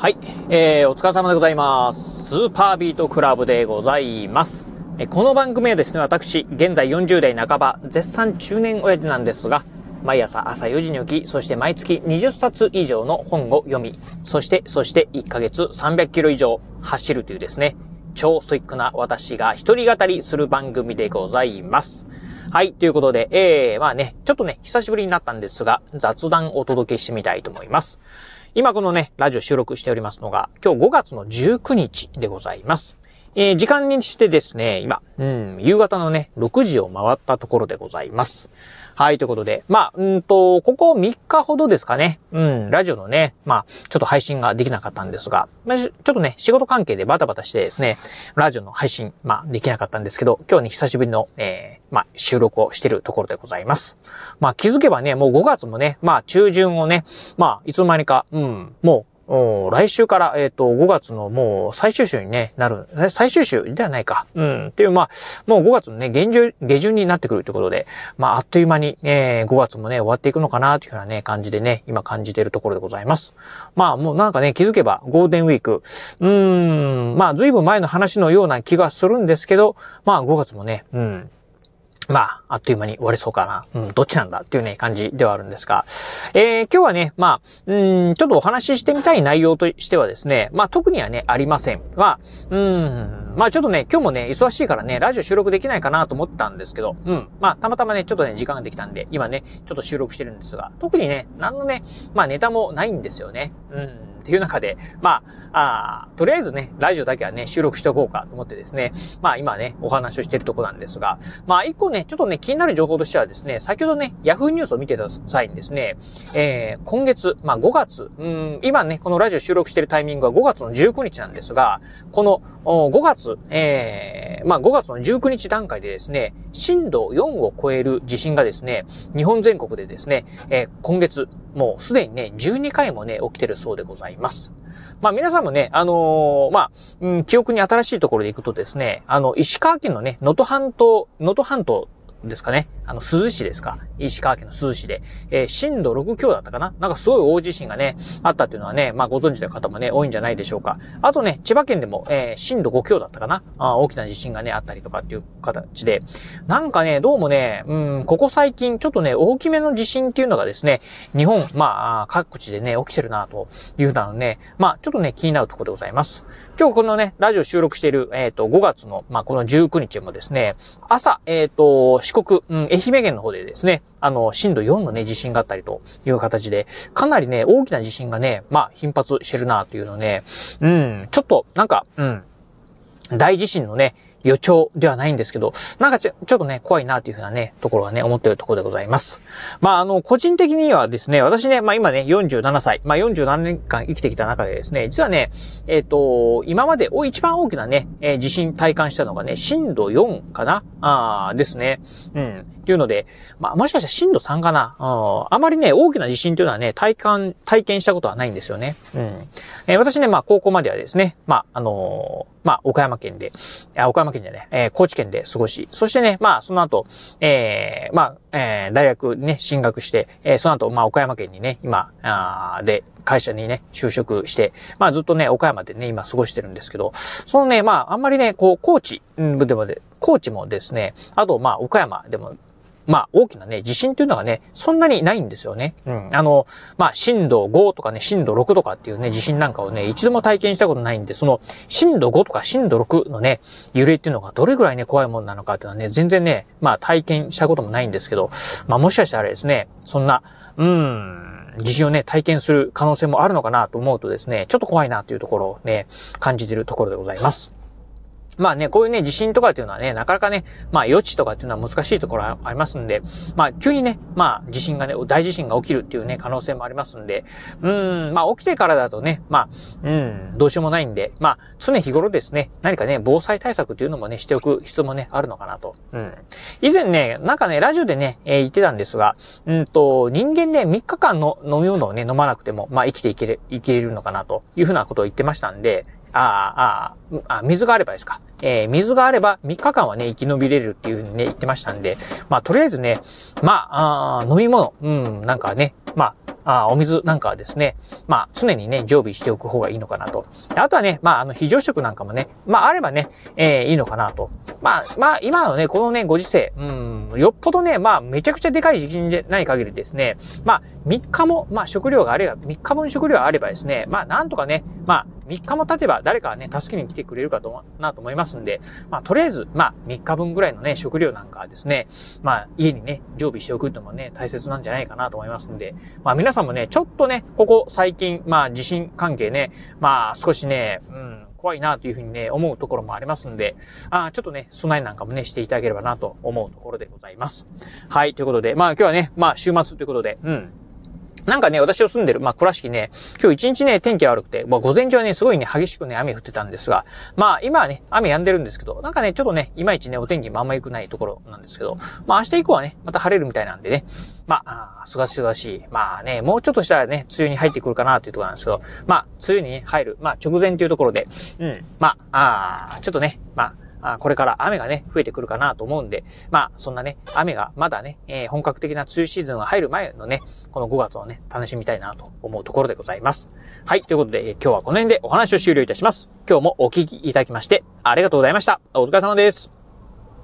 はい、えー、お疲れ様でございます。スーパービートクラブでございます。この番組はですね、私、現在40代半ば、絶賛中年親父なんですが、毎朝朝4時に起き、そして毎月20冊以上の本を読み、そして、そして1ヶ月300キロ以上走るというですね、超ストイックな私が一人語りする番組でございます。はい、ということで、えー、まあね、ちょっとね、久しぶりになったんですが、雑談をお届けしてみたいと思います。今このね、ラジオ収録しておりますのが、今日5月の19日でございます。えー、時間にしてですね、今、うん、夕方のね、6時を回ったところでございます。はい、ということで、まあ、うんと、ここ3日ほどですかね、うん、ラジオのね、まあ、ちょっと配信ができなかったんですが、まあ、ちょっとね、仕事関係でバタバタしてですね、ラジオの配信、まあ、できなかったんですけど、今日ね、久しぶりの、えー、まあ、収録をしてるところでございます。まあ、気づけばね、もう5月もね、まあ、中旬をね、まあ、いつの間にか、うん、もう、来週から、えっ、と、5月のもう最終週にね、なる、最終週ではないか。うん。っていう、まあ、もう5月のね、現旬、下旬になってくるということで、まあ、あっという間に、えー、5月もね、終わっていくのかな、というようなね、感じでね、今感じているところでございます。まあ、もうなんかね、気づけば、ゴールデンウィーク、うーん、まあ、ずいぶん前の話のような気がするんですけど、まあ、5月もね、うん、まあ、あっという間に終わりそうかな。うん、どっちなんだっていうね、感じではあるんですが。えー、今日はね、まあ、うん、ちょっとお話ししてみたい内容としてはですね、まあ特にはね、ありません。まあ、うん、まあちょっとね、今日もね、忙しいからね、ラジオ収録できないかなと思ったんですけど、うん、まあたまたまね、ちょっとね、時間ができたんで、今ね、ちょっと収録してるんですが、特にね、何のね、まあネタもないんですよね。うん、っていう中で、まあ、あとりあえずね、ラジオだけはね、収録しておこうかと思ってですね、まあ今ね、お話をしているところなんですが、まあ一個ね、ちょっとね、気になる情報としてはですね、先ほどね、ヤフーニュースを見てた際にですね、えー、今月、まあ5月、うん、今ね、このラジオ収録しているタイミングは5月の19日なんですが、この5月、えー、まあ5月の19日段階でですね、震度4を超える地震がですね、日本全国でですね、えー、今月、もうすでにね、12回もね、起きてるそうでございます。まあ皆さんもね、あのーまあ、うん、記憶に新しいところで行くとですね、あの、石川県のね、能登半島、能登半島ですかね。あの、珠洲市ですか？石川県の珠洲市で、えー震度6強だったかな？なんかすごい大地震がね、あったっていうのはね、まあご存知の方もね、多いんじゃないでしょうか。あとね、千葉県でも、えー震度5強だったかな？あ大きな地震がね、あったりとかっていう形で、なんかね、どうもね、うん、ここ最近ちょっとね、大きめの地震っていうのがですね、日本、まあ、各地でね、起きてるなというふうなのね、まあ、ちょっとね、気になるところでございます。今日このね、ラジオ収録している、えっ、と、5月の、まあ、この19日もですね、朝、えっ、と、四国、うん、愛媛県の方でですね、あの、震度4のね、地震があったりという形で、かなりね、大きな地震がね、まあ、頻発してるなというのね、うん、ちょっと、なんか、うん、大地震のね、予兆ではないんですけど、なんかちょちょっとね、怖いなというふうなね、ところはね、思っているところでございます。まあ、あの、個人的にはですね、私ね、まあ今ね、47歳、まあ47年間生きてきた中でですね、実はね、えっ、と、今までお一番大きなね、えー地震体感したのがね、震度4かな？あですね。うん。っていうので、まあもしかしたら震度3かな？あーあまりね、大きな地震というのはね、体感、体験したことはないんですよね。うん。えー私ね、まあ高校まではですね、まああのーまあ岡山県で、あ岡山県じゃね、えー高知県で過ごし、そしてね、まあその後、えーまあ、えー大学ね、進学して、えーその後、まあ岡山県にね、今、あで、会社にね、就職して、まあずっとね、岡山でね、今過ごしてるんですけど、そのね、まああんまりね、こう、高知、うんでもで、高知もですね、あと、まあ岡山でも、まあ、大きなね、地震っていうのがね、そんなにないんですよね。うん。あの、まあ、震度5とかね、震度6とかっていうね、地震なんかをね、一度も体験したことないんで、その、震度5とか震度6のね、揺れっていうのがどれぐらいね、怖いものなのかっていうのはね、全然ね、まあ、体験したこともないんですけど、まあ、もしかしたらですね、そんな、うーん、地震をね、体験する可能性もあるのかなと思うとですね、ちょっと怖いなというところをね、感じているところでございます。まあね、こういうね、地震とかっていうのはね、なかなかね、まあ予知とかっていうのは難しいところはありますんで、まあ急にね、まあ地震がね、大地震が起きるっていうね、可能性もありますんで、うん、まあ起きてからだとね、まあ、うん、どうしようもないんで、まあ常日頃ですね、何かね、防災対策っていうのもね、しておく必要もね、あるのかなと。うん。以前ね、なんかね、ラジオでね、えー言ってたんですが、うんと、人間ね、3日間の飲み物をね、飲まなくても、まあ生きていける、いけるのかなというふうなことを言ってましたんで、あ、ああ、あ、水があればですか。えー、水があれば3日間はね、生き延びれるっていうふうにね、言ってましたんで、まあ、とりあえずね、まあ、あ飲み物、うん、なんかね、まあ、あお水なんかはですね、まあ、常にね、常備しておく方がいいのかなと。あとはね、まあ、あの、非常食なんかもね、まあ、あればね、えー、いいのかなと。まあ、まあ、今のね、このね、ご時世、うん、よっぽどね、まあ、めちゃくちゃでかい時期じゃない限りですね、まあ、3日も、まあ、食料があれば、3日分食料があればですね、まあ、なんとかね、まあ、3日も経てば誰かね、助けに来てくれるかと、なと思いますんで、まあ、とりあえず、まあ、3日分ぐらいのね、食料なんかはですね、まあ、家にね、常備しておくってのもね、大切なんじゃないかなと思いますんで、まあ、皆さんもね、ちょっとね、ここ最近、まあ、地震関係ね、まあ、少しね、うん、怖いなというふうにね、思うところもありますんで、あちょっとね、備えなんかもね、していただければなと思うところでございます。はい、ということで、まあ今日はね、まあ週末ということで、うん。なんかね、私の住んでる、まあ、倉敷ね、今日一日ね、天気悪くて、まあ、午前中はね、すごいね、激しくね、雨降ってたんですが、まあ、今はね、雨止んでるんですけど、なんかね、ちょっとね、いまいちね、お天気もあんま良くないところなんですけど、まあ、明日以降はね、また晴れるみたいなんでね、まあ、すがすがしい。まあね、もうちょっとしたらね、梅雨に入ってくるかなっていうところなんですけど、まあ、梅雨に、入る、まあ、直前というところで、うん、まあ、あちょっとね、まあ、あこれから雨がね、増えてくるかなと思うんで、まあ、そんなね、雨がまだね、えー、本格的な梅雨シーズンが入る前のね、この5月をね、楽しみたいなと思うところでございます。はい、ということで、えー、今日はこの辺でお話を終了いたします。今日もお聞きいただきまして、ありがとうございました。お疲れ様です。